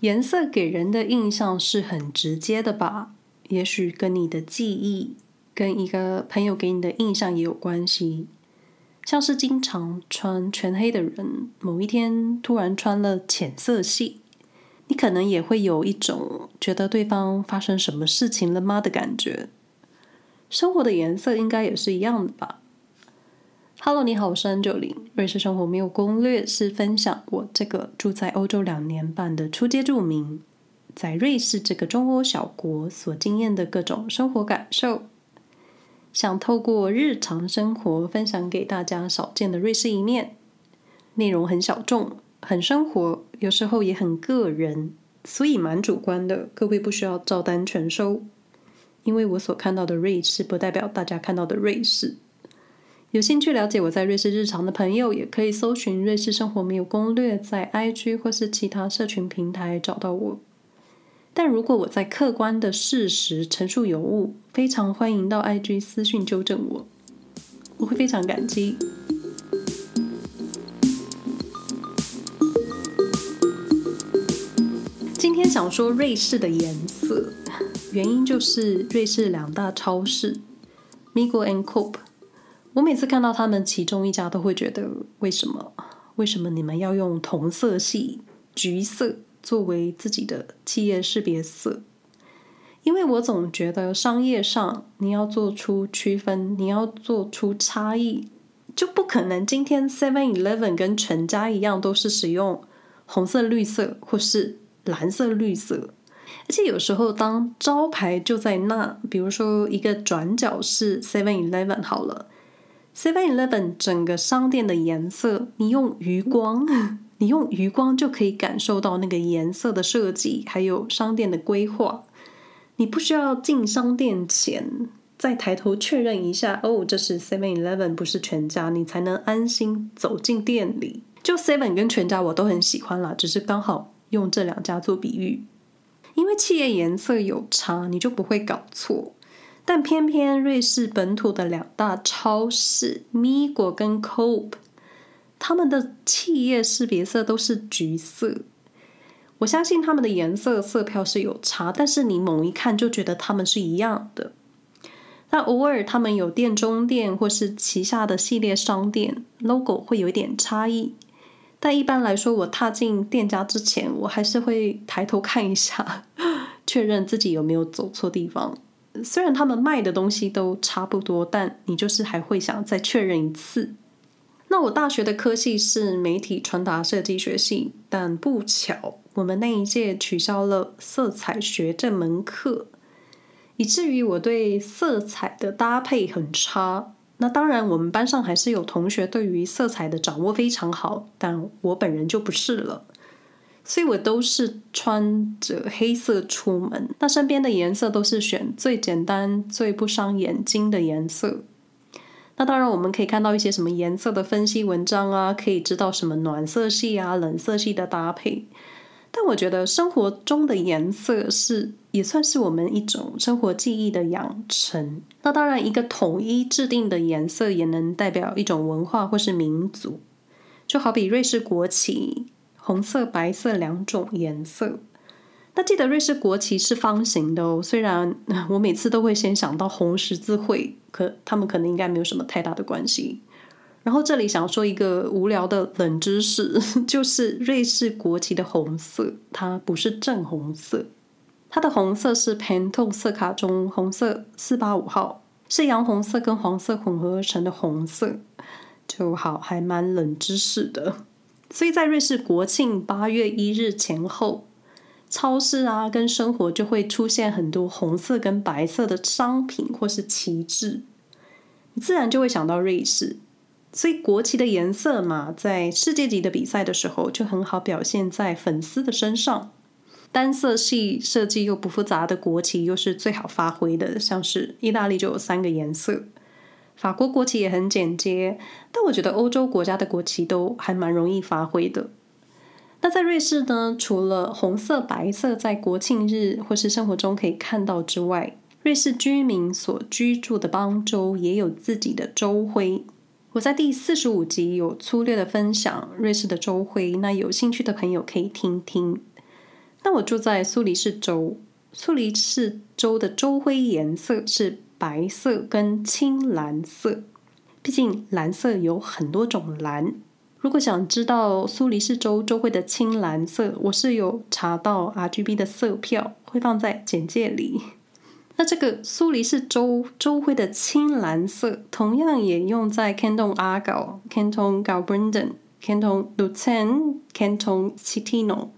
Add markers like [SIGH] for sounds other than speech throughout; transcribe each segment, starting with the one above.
颜色给人的印象是很直接的吧？也许跟你的记忆，跟一个朋友给你的印象也有关系。像是经常穿全黑的人，某一天突然穿了浅色系，你可能也会有一种觉得对方发生什么事情了吗的感觉。生活的颜色应该也是一样的吧？Hello，你好，我是安九零。瑞士生活没有攻略，是分享我这个住在欧洲两年半的初阶住民，在瑞士这个中欧小国所经验的各种生活感受。想透过日常生活分享给大家少见的瑞士一面，内容很小众，很生活，有时候也很个人，所以蛮主观的。各位不需要照单全收，因为我所看到的瑞士不代表大家看到的瑞士。有兴趣了解我在瑞士日常的朋友，也可以搜寻“瑞士生活没有攻略”，在 IG 或是其他社群平台找到我。但如果我在客观的事实陈述有误，非常欢迎到 IG 私讯纠正我，我会非常感激。今天想说瑞士的颜色，原因就是瑞士两大超市 Migros and Coop，我每次看到他们其中一家都会觉得，为什么？为什么你们要用同色系橘色？作为自己的企业识别色，因为我总觉得商业上你要做出区分，你要做出差异，就不可能今天 Seven Eleven 跟全家一样都是使用红色、绿色或是蓝色、绿色，而且有时候当招牌就在那，比如说一个转角是 Seven Eleven 好了，Seven Eleven 整个商店的颜色，你用余光。[LAUGHS] 你用余光就可以感受到那个颜色的设计，还有商店的规划。你不需要进商店前再抬头确认一下，哦，这是 Seven Eleven，不是全家，你才能安心走进店里。就 Seven 跟全家我都很喜欢啦，只是刚好用这两家做比喻，因为企业颜色有差，你就不会搞错。但偏偏瑞士本土的两大超市 Migros 跟 Coop。他们的企业识别色都是橘色，我相信他们的颜色色票是有差，但是你猛一看就觉得他们是一样的。那偶尔他们有店中店或是旗下的系列商店，logo 会有一点差异，但一般来说，我踏进店家之前，我还是会抬头看一下，[LAUGHS] 确认自己有没有走错地方。虽然他们卖的东西都差不多，但你就是还会想再确认一次。那我大学的科系是媒体传达设计学系，但不巧，我们那一届取消了色彩学这门课，以至于我对色彩的搭配很差。那当然，我们班上还是有同学对于色彩的掌握非常好，但我本人就不是了，所以我都是穿着黑色出门。那身边的颜色都是选最简单、最不伤眼睛的颜色。那当然，我们可以看到一些什么颜色的分析文章啊，可以知道什么暖色系啊、冷色系的搭配。但我觉得生活中的颜色是也算是我们一种生活记忆的养成。那当然，一个统一制定的颜色也能代表一种文化或是民族。就好比瑞士国旗，红色、白色两种颜色。那记得瑞士国旗是方形的哦，虽然 [LAUGHS] 我每次都会先想到红十字会，可他们可能应该没有什么太大的关系。然后这里想说一个无聊的冷知识，[LAUGHS] 就是瑞士国旗的红色它不是正红色，它的红色是 Pantone 色卡中红色四八五号，是洋红色跟黄色混合而成的红色，就好还蛮冷知识的。所以在瑞士国庆八月一日前后。超市啊，跟生活就会出现很多红色跟白色的商品或是旗帜，你自然就会想到瑞士。所以国旗的颜色嘛，在世界级的比赛的时候就很好表现在粉丝的身上。单色系设计又不复杂的国旗又是最好发挥的，像是意大利就有三个颜色，法国国旗也很简洁，但我觉得欧洲国家的国旗都还蛮容易发挥的。那在瑞士呢，除了红色、白色在国庆日或是生活中可以看到之外，瑞士居民所居住的邦州也有自己的州徽。我在第四十五集有粗略的分享瑞士的州徽，那有兴趣的朋友可以听听。那我住在苏黎世州，苏黎世州的州徽颜色是白色跟青蓝色。毕竟蓝色有很多种蓝。如果想知道苏黎世州州徽的青蓝色，我是有查到 RGB 的色票，会放在简介里。那这个苏黎世州州徽的青蓝色，同样也用在 Canton Argyll、Canton Graubünden、Canton Luzern、Canton Citino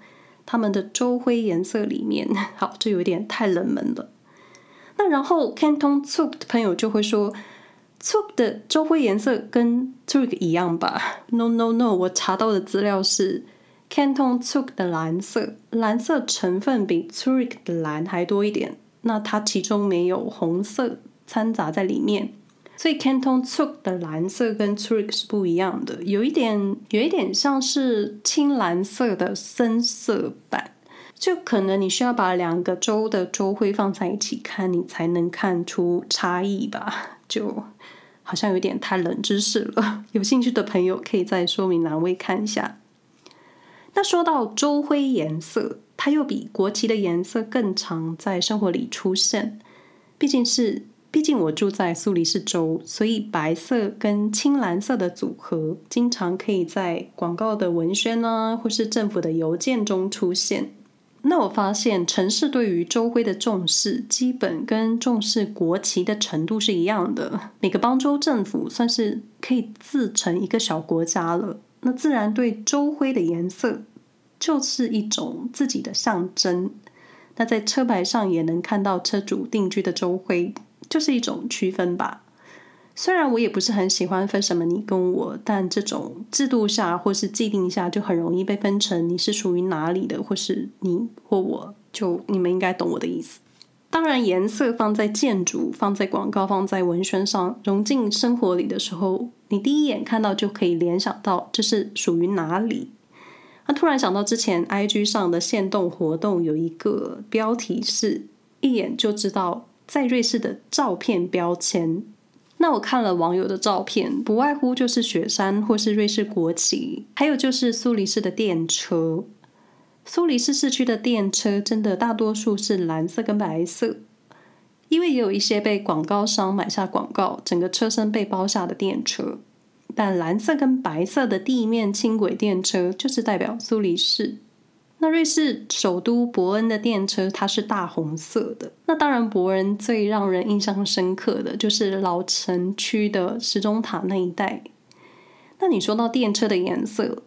他们的州徽颜色里面。[LAUGHS] 好，这有点太冷门了。那然后 Canton Tzu 的朋友就会说。，Tzu 的州徽颜色跟 Zurich 一样吧？No No No，我查到的资料是 Canton Tzu 的蓝色，蓝色成分比 Zurich 的蓝还多一点。那它其中没有红色掺杂在里面，所以 Canton Tzu 的蓝色跟 Zurich 是不一样的，有一点有一点像是青蓝色的深色版，就可能你需要把两个州的州徽放在一起看，你才能看出差异吧？[LAUGHS] 就。好像有点太冷知识了，[LAUGHS] 有兴趣的朋友可以在说明栏位看一下。那说到州徽颜色，它又比国旗的颜色更常在生活里出现。毕竟是，毕竟我住在苏黎世州，所以白色跟青蓝色的组合，经常可以在广告的文宣啊，或是政府的邮件中出现。那我发现，城市对于州徽的重视，基本跟重视国旗的程度是一样的。每个邦州政府算是可以自成一个小国家了，那自然对州徽的颜色就是一种自己的象征。那在车牌上也能看到车主定居的州徽，就是一种区分吧。虽然我也不是很喜欢分什么你跟我，但这种制度下或是既定下，就很容易被分成你是属于哪里的，或是你或我，就你们应该懂我的意思。当然，颜色放在建筑、放在广告、放在文宣上，融进生活里的时候，你第一眼看到就可以联想到这是属于哪里。那突然想到之前 IG 上的限动活动，有一个标题是一眼就知道在瑞士的照片标签。那我看了网友的照片，不外乎就是雪山或是瑞士国旗，还有就是苏黎世的电车。苏黎世市区的电车真的大多数是蓝色跟白色，因为也有一些被广告商买下广告，整个车身被包下的电车。但蓝色跟白色的地面轻轨电车就是代表苏黎世。那瑞士首都伯恩的电车，它是大红色的。那当然，伯恩最让人印象深刻的就是老城区的时钟塔那一带。那你说到电车的颜色，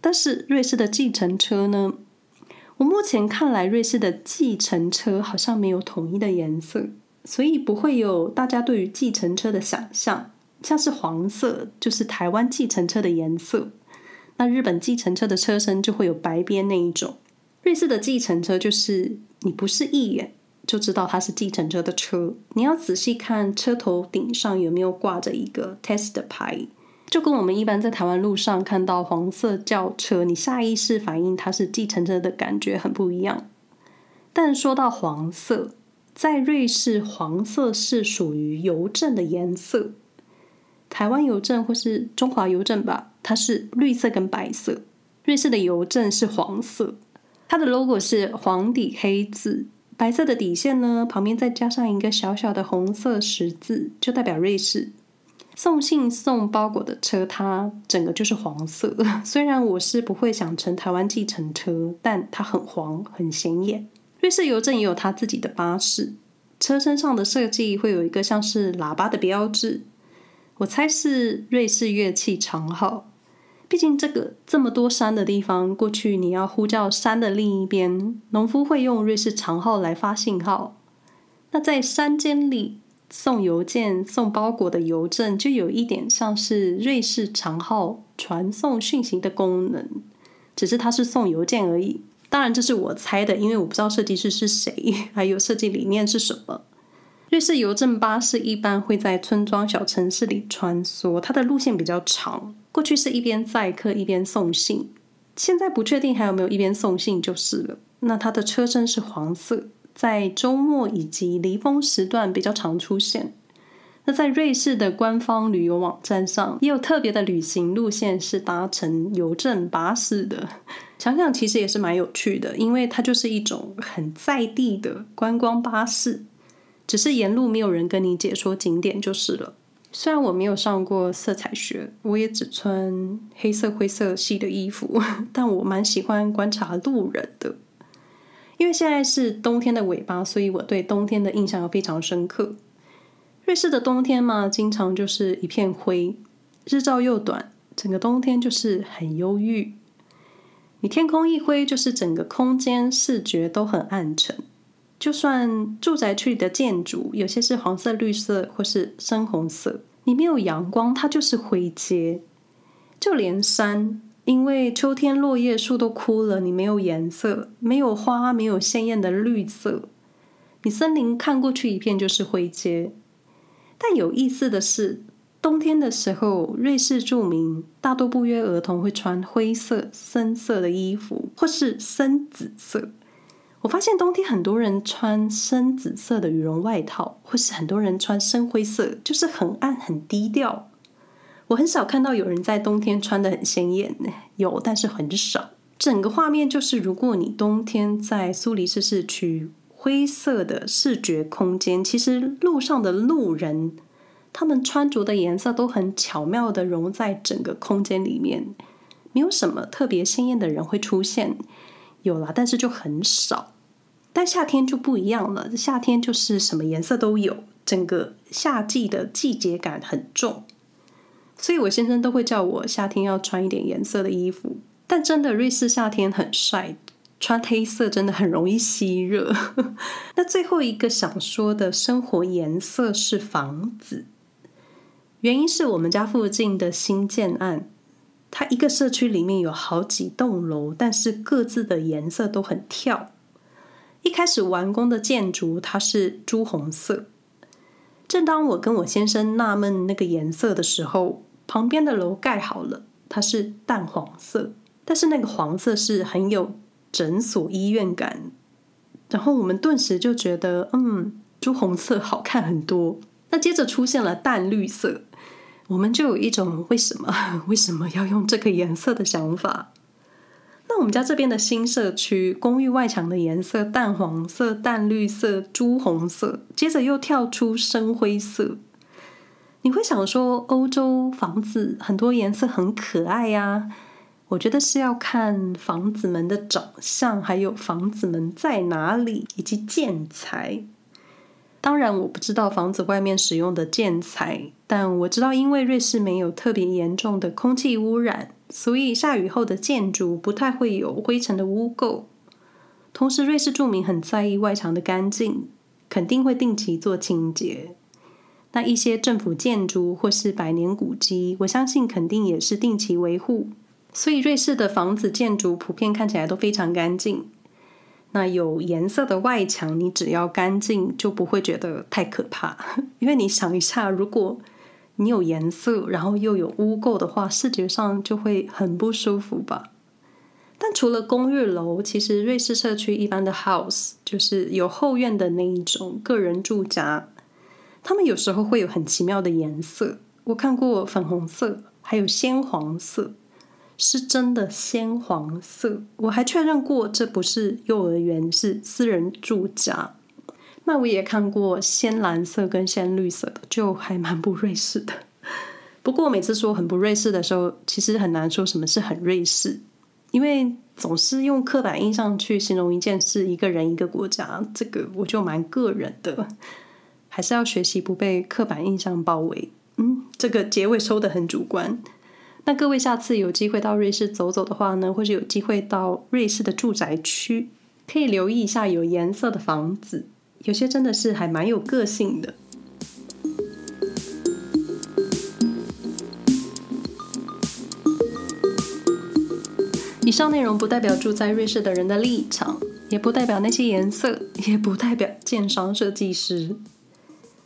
但是瑞士的计程车呢？我目前看来，瑞士的计程车好像没有统一的颜色，所以不会有大家对于计程车的想象，像是黄色就是台湾计程车的颜色。那日本计程车的车身就会有白边那一种，瑞士的计程车就是你不是一眼就知道它是计程车的车，你要仔细看车头顶上有没有挂着一个 test 的牌，就跟我们一般在台湾路上看到黄色轿车，你下意识反应它是计程车的感觉很不一样。但说到黄色，在瑞士黄色是属于邮政的颜色。台湾邮政或是中华邮政吧，它是绿色跟白色。瑞士的邮政是黄色，它的 logo 是黄底黑字，白色的底线呢，旁边再加上一个小小的红色十字，就代表瑞士。送信送包裹的车，它整个就是黄色。[LAUGHS] 虽然我是不会想乘台湾计程车，但它很黄，很显眼。瑞士邮政也有它自己的巴士，车身上的设计会有一个像是喇叭的标志。我猜是瑞士乐器长号，毕竟这个这么多山的地方，过去你要呼叫山的另一边，农夫会用瑞士长号来发信号。那在山间里送邮件、送包裹的邮政，就有一点像是瑞士长号传送讯息的功能，只是它是送邮件而已。当然这是我猜的，因为我不知道设计师是谁，还有设计理念是什么。瑞士邮政巴士一般会在村庄小城市里穿梭，它的路线比较长。过去是一边载客一边送信，现在不确定还有没有一边送信就是了。那它的车身是黄色，在周末以及离峰时段比较常出现。那在瑞士的官方旅游网站上，也有特别的旅行路线是搭乘邮政巴士的。想想其实也是蛮有趣的，因为它就是一种很在地的观光巴士，只是沿路没有人跟你解说景点就是了。虽然我没有上过色彩学，我也只穿黑色、灰色系的衣服，[LAUGHS] 但我蛮喜欢观察路人的。因为现在是冬天的尾巴，所以我对冬天的印象非常深刻。瑞士的冬天嘛，经常就是一片灰，日照又短，整个冬天就是很忧郁。你天空一灰，就是整个空间视觉都很暗沉。就算住宅区里的建筑，有些是黄色、绿色或是深红色，你没有阳光，它就是灰阶。就连山，因为秋天落叶树都枯了，你没有颜色，没有花，没有鲜艳的绿色，你森林看过去一片就是灰阶。但有意思的是，冬天的时候，瑞士住民大多不约而同会穿灰色、深色的衣服，或是深紫色。我发现冬天很多人穿深紫色的羽绒外套，或是很多人穿深灰色，就是很暗、很低调。我很少看到有人在冬天穿得很鲜艳，有，但是很少。整个画面就是，如果你冬天在苏黎世市区。灰色的视觉空间，其实路上的路人，他们穿着的颜色都很巧妙地融在整个空间里面，没有什么特别鲜艳的人会出现，有啦，但是就很少。但夏天就不一样了，夏天就是什么颜色都有，整个夏季的季节感很重，所以我先生都会叫我夏天要穿一点颜色的衣服。但真的，瑞士夏天很晒。穿黑色真的很容易吸热。[LAUGHS] 那最后一个想说的生活颜色是房子，原因是我们家附近的新建案，它一个社区里面有好几栋楼，但是各自的颜色都很跳。一开始完工的建筑它是朱红色，正当我跟我先生纳闷那个颜色的时候，旁边的楼盖好了，它是淡黄色，但是那个黄色是很有。诊所医院感，然后我们顿时就觉得，嗯，朱红色好看很多。那接着出现了淡绿色，我们就有一种为什么 [LAUGHS] 为什么要用这个颜色的想法。那我们家这边的新社区公寓外墙的颜色淡黄色、淡绿色、朱红色，接着又跳出深灰色。你会想说，欧洲房子很多颜色很可爱呀？我觉得是要看房子们的长相，还有房子们在哪里，以及建材。当然，我不知道房子外面使用的建材，但我知道，因为瑞士没有特别严重的空气污染，所以下雨后的建筑不太会有灰尘的污垢。同时，瑞士住民很在意外墙的干净，肯定会定期做清洁。那一些政府建筑或是百年古迹，我相信肯定也是定期维护。所以，瑞士的房子建筑普遍看起来都非常干净。那有颜色的外墙，你只要干净，就不会觉得太可怕。[LAUGHS] 因为你想一下，如果你有颜色，然后又有污垢的话，视觉上就会很不舒服吧。但除了公寓楼，其实瑞士社区一般的 house，就是有后院的那一种个人住宅，他们有时候会有很奇妙的颜色。我看过粉红色，还有鲜黄色。是真的鲜黄色，我还确认过这不是幼儿园，是私人住宅。那我也看过鲜蓝色跟鲜绿色的，就还蛮不瑞士的。[LAUGHS] 不过每次说很不瑞士的时候，其实很难说什么是很瑞士，因为总是用刻板印象去形容一件事、一个人、一个国家，这个我就蛮个人的，还是要学习不被刻板印象包围。嗯，这个结尾收得很主观。那各位下次有机会到瑞士走走的话呢，或者有机会到瑞士的住宅区，可以留意一下有颜色的房子，有些真的是还蛮有个性的。以上内容不代表住在瑞士的人的立场，也不代表那些颜色，也不代表建商设计师。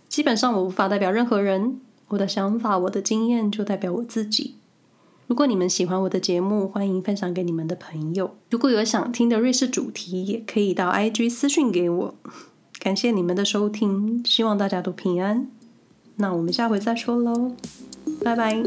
基本上我无法代表任何人，我的想法、我的经验就代表我自己。如果你们喜欢我的节目，欢迎分享给你们的朋友。如果有想听的瑞士主题，也可以到 IG 私讯给我。感谢你们的收听，希望大家都平安。那我们下回再说喽，拜拜。